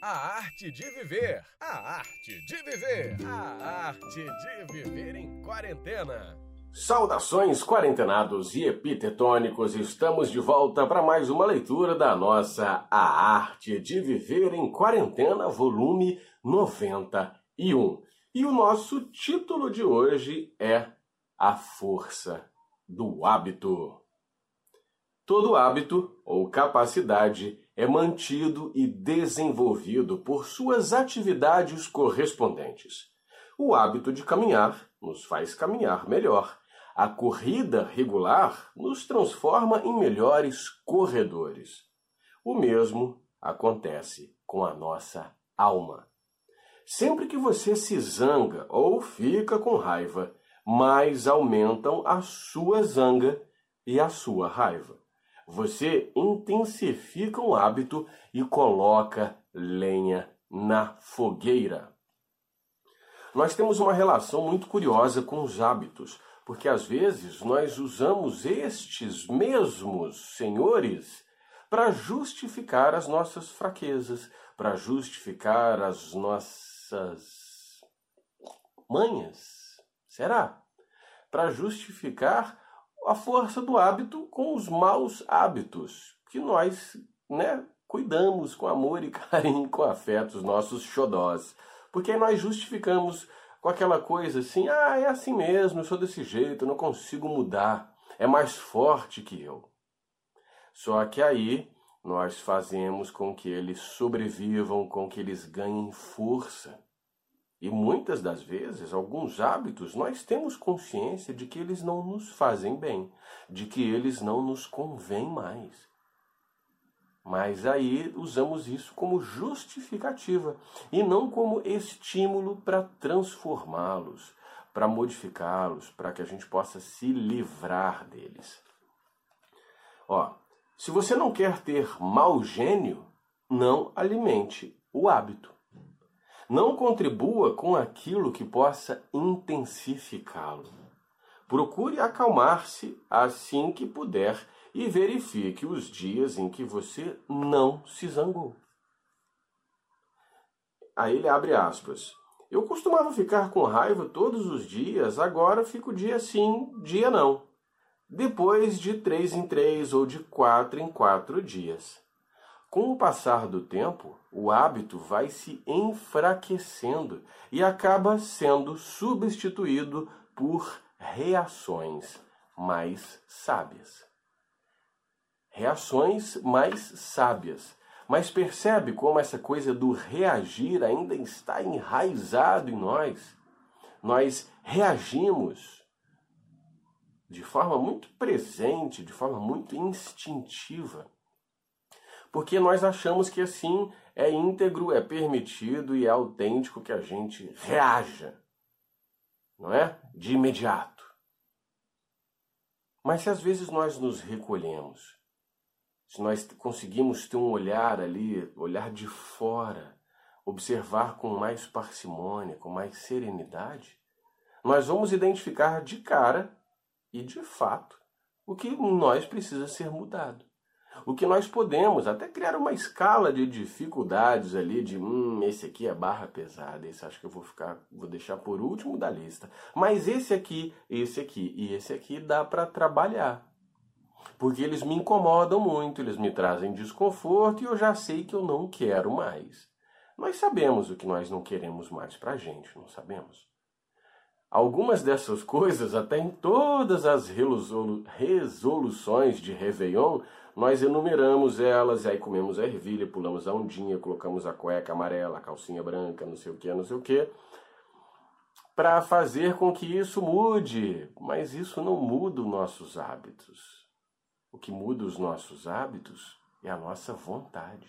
A arte de viver. A arte de viver. A arte de viver em quarentena. Saudações quarentenados e epitetônicos, estamos de volta para mais uma leitura da nossa A Arte de Viver em Quarentena, volume 91. E o nosso título de hoje é A Força do Hábito. Todo hábito ou capacidade é mantido e desenvolvido por suas atividades correspondentes. O hábito de caminhar nos faz caminhar melhor. A corrida regular nos transforma em melhores corredores. O mesmo acontece com a nossa alma. Sempre que você se zanga ou fica com raiva, mais aumentam a sua zanga e a sua raiva você intensifica o hábito e coloca lenha na fogueira. Nós temos uma relação muito curiosa com os hábitos, porque às vezes nós usamos estes mesmos senhores para justificar as nossas fraquezas, para justificar as nossas manhas. Será? Para justificar a força do hábito com os maus hábitos que nós, né, cuidamos com amor e carinho, com afeto, os nossos xodós. Porque aí nós justificamos com aquela coisa assim: ah, é assim mesmo, eu sou desse jeito, eu não consigo mudar, é mais forte que eu. Só que aí nós fazemos com que eles sobrevivam, com que eles ganhem força. E muitas das vezes, alguns hábitos, nós temos consciência de que eles não nos fazem bem, de que eles não nos convêm mais. Mas aí usamos isso como justificativa e não como estímulo para transformá-los, para modificá-los, para que a gente possa se livrar deles. Ó, se você não quer ter mau gênio, não alimente o hábito. Não contribua com aquilo que possa intensificá-lo. Procure acalmar-se assim que puder e verifique os dias em que você não se zangou. Aí ele abre aspas. Eu costumava ficar com raiva todos os dias, agora fico dia sim, dia não. Depois de três em três ou de quatro em quatro dias. Com o passar do tempo, o hábito vai se enfraquecendo e acaba sendo substituído por reações mais sábias. Reações mais sábias. Mas percebe como essa coisa do reagir ainda está enraizado em nós? Nós reagimos de forma muito presente, de forma muito instintiva porque nós achamos que assim é íntegro, é permitido e é autêntico que a gente reaja, não é? De imediato. Mas se às vezes nós nos recolhemos, se nós conseguimos ter um olhar ali, olhar de fora, observar com mais parcimônia, com mais serenidade, nós vamos identificar de cara e de fato o que nós precisa ser mudado. O que nós podemos, até criar uma escala de dificuldades ali, de hum, esse aqui é barra pesada, esse acho que eu vou ficar, vou deixar por último da lista. Mas esse aqui, esse aqui e esse aqui dá para trabalhar. Porque eles me incomodam muito, eles me trazem desconforto e eu já sei que eu não quero mais. Nós sabemos o que nós não queremos mais pra gente, não sabemos? Algumas dessas coisas, até em todas as resoluções de Réveillon, nós enumeramos elas, e aí comemos a ervilha, pulamos a ondinha, colocamos a cueca amarela, a calcinha branca, não sei o que, não sei o que, para fazer com que isso mude. Mas isso não muda os nossos hábitos. O que muda os nossos hábitos é a nossa vontade,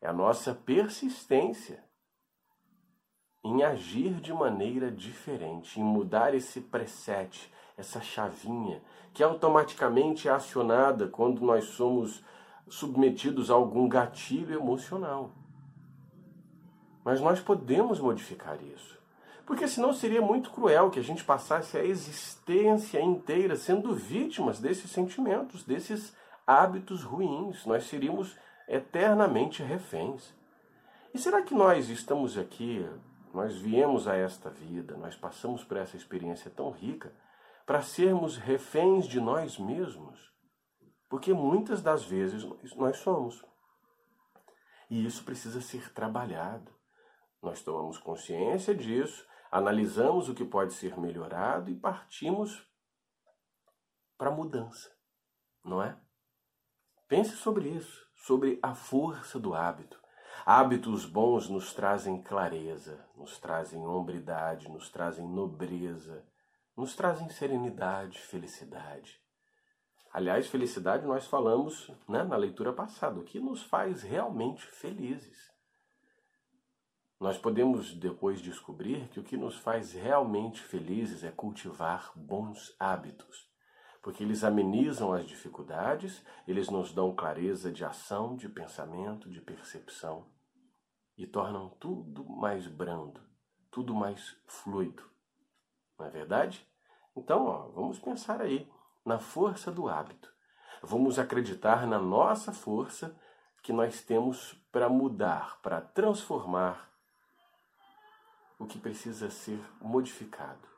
é a nossa persistência em agir de maneira diferente, em mudar esse preset, essa chavinha, que automaticamente é acionada quando nós somos submetidos a algum gatilho emocional. Mas nós podemos modificar isso. Porque senão seria muito cruel que a gente passasse a existência inteira sendo vítimas desses sentimentos, desses hábitos ruins. Nós seríamos eternamente reféns. E será que nós estamos aqui, nós viemos a esta vida, nós passamos por essa experiência tão rica para sermos reféns de nós mesmos? Porque muitas das vezes nós somos. E isso precisa ser trabalhado. Nós tomamos consciência disso, analisamos o que pode ser melhorado e partimos para a mudança, não é? Pense sobre isso, sobre a força do hábito. Hábitos bons nos trazem clareza, nos trazem hombridade, nos trazem nobreza, nos trazem serenidade, felicidade. Aliás, felicidade nós falamos né, na leitura passada, o que nos faz realmente felizes. Nós podemos depois descobrir que o que nos faz realmente felizes é cultivar bons hábitos, porque eles amenizam as dificuldades, eles nos dão clareza de ação, de pensamento, de percepção e tornam tudo mais brando, tudo mais fluido. Não é verdade? Então, ó, vamos pensar aí na força do hábito. Vamos acreditar na nossa força que nós temos para mudar, para transformar o que precisa ser modificado,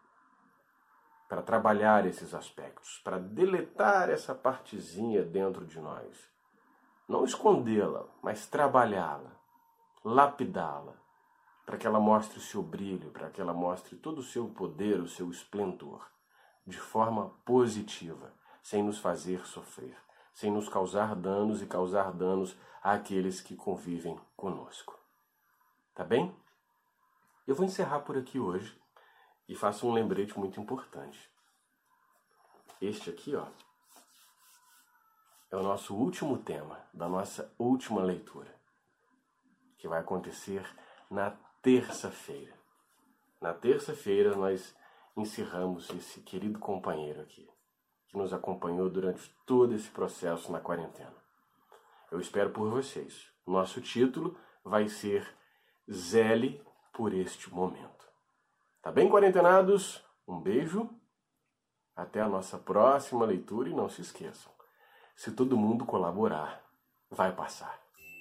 para trabalhar esses aspectos, para deletar essa partezinha dentro de nós. Não escondê-la, mas trabalhá-la, lapidá-la, para que ela mostre o seu brilho, para que ela mostre todo o seu poder, o seu esplendor de forma positiva, sem nos fazer sofrer, sem nos causar danos e causar danos àqueles que convivem conosco. Tá bem? Eu vou encerrar por aqui hoje e faço um lembrete muito importante. Este aqui, ó, é o nosso último tema da nossa última leitura, que vai acontecer na terça-feira. Na terça-feira nós encerramos esse querido companheiro aqui, que nos acompanhou durante todo esse processo na quarentena. Eu espero por vocês. Nosso título vai ser Zele por este momento. Tá bem, quarentenados? Um beijo. Até a nossa próxima leitura e não se esqueçam: se todo mundo colaborar, vai passar.